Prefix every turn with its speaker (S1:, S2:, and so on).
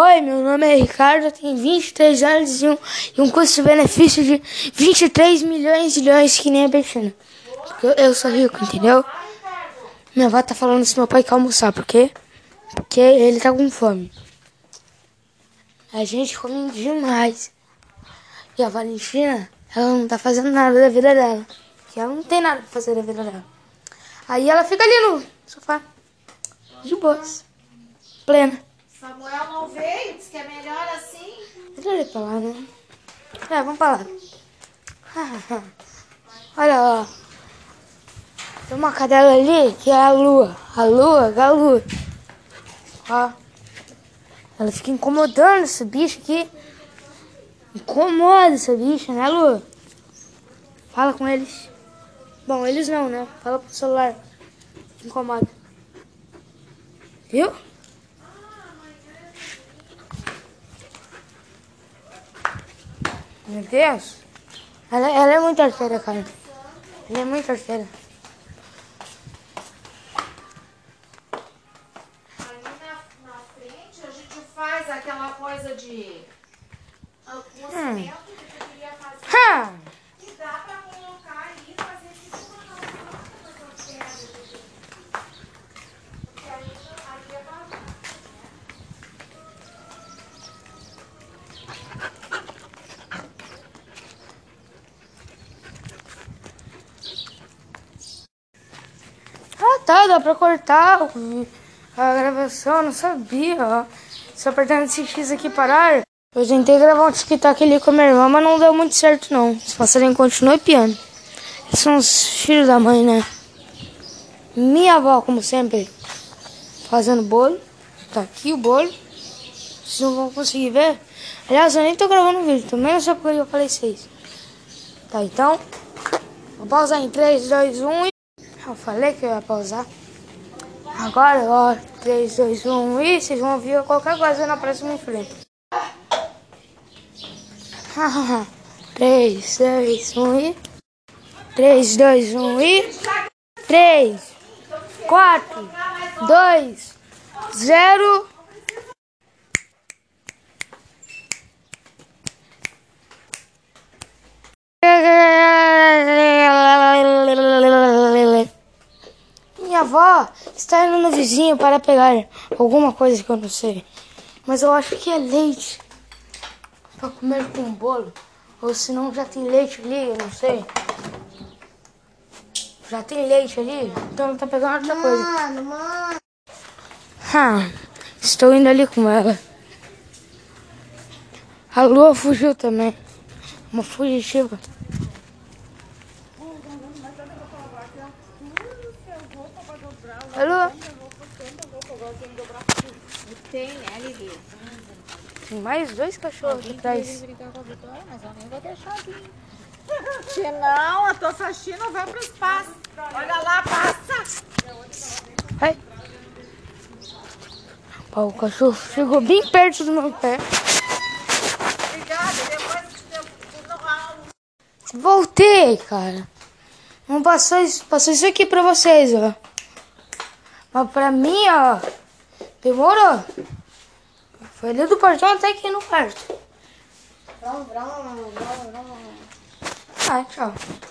S1: Oi, meu nome é Ricardo, tenho 23 anos e um, e um custo-benefício de 23 milhões de milhões que nem a Bettina. Eu, eu sou rico, entendeu? Minha avó tá falando se meu pai quer almoçar, por quê? Porque ele tá com fome. A gente come demais. E a Valentina, ela não tá fazendo nada da vida dela. Que ela não tem nada pra fazer da vida dela. Aí ela fica ali no sofá. De boas. Plena.
S2: Samuel não veio, disse que é melhor assim.
S1: Deixa pra lá, né? É, vamos pra lá. Olha, ó. Tem uma cadela ali que é a lua. A lua, a lua. Ó. Ela fica incomodando esse bicho aqui. Incomoda esse bicho, né, lua? Fala com eles. Bom, eles não, né? Fala pro celular. Incomoda. Viu? Meu Deus. Ela, ela é muito arteira, cara. Ela é muito arteira.
S2: Ali na, na frente a gente faz aquela coisa de aquecimento que tu queria fazer.
S1: Ha!
S2: E dá pra colocar aí e fazer tipo uma calçada com essa pedra. Porque aí, aí é bagunça, né?
S1: Ah, dá pra cortar a gravação, não sabia. Só apertando esse X aqui parar. Eu tentei gravar um TikTok ali com a minha irmã, mas não deu muito certo, não. Os passarinhos continuam piando. Eles são os filhos da mãe, né? Minha avó, como sempre, fazendo bolo. Tá aqui o bolo. Vocês não vão conseguir ver. Aliás, eu nem tô gravando vídeo, também não sei porque eu falei seis. Tá, então. Vou pausar em 3, 2, 1 e. Eu falei que eu ia pausar. Agora, ó, 3, 2, 1 e vocês vão ouvir qualquer coisa na próxima frente. 3, 2, 1 e. 3, 2, 1 e. 3, 4, 2, 0. Minha avó está indo no vizinho para pegar alguma coisa que eu não sei. Mas eu acho que é leite para comer com bolo. Ou se não já tem leite ali, eu não sei. Já tem leite ali, então ela tá pegando outra coisa.
S2: Mano, mano.
S1: Ah, estou indo ali com ela. A lua fugiu também. Uma fugitiva. Alô?
S2: Tem, ali dentro.
S1: Tem mais dois cachorros atrás.
S2: brigar com a Vitória, mas eu nem vou deixar vir. Senão a tua faxina vai pro espaço. Olha lá, passa.
S1: O cachorro chegou bem perto do meu pé.
S2: Obrigada, depois eu não
S1: Voltei, cara. Não passou isso, passou isso aqui pra vocês, ó. Mas pra mim, ó, demorou. Foi ali do portão até aqui no quarto.
S2: Vrum, vrum, vrum, vrum.
S1: Ah, tchau.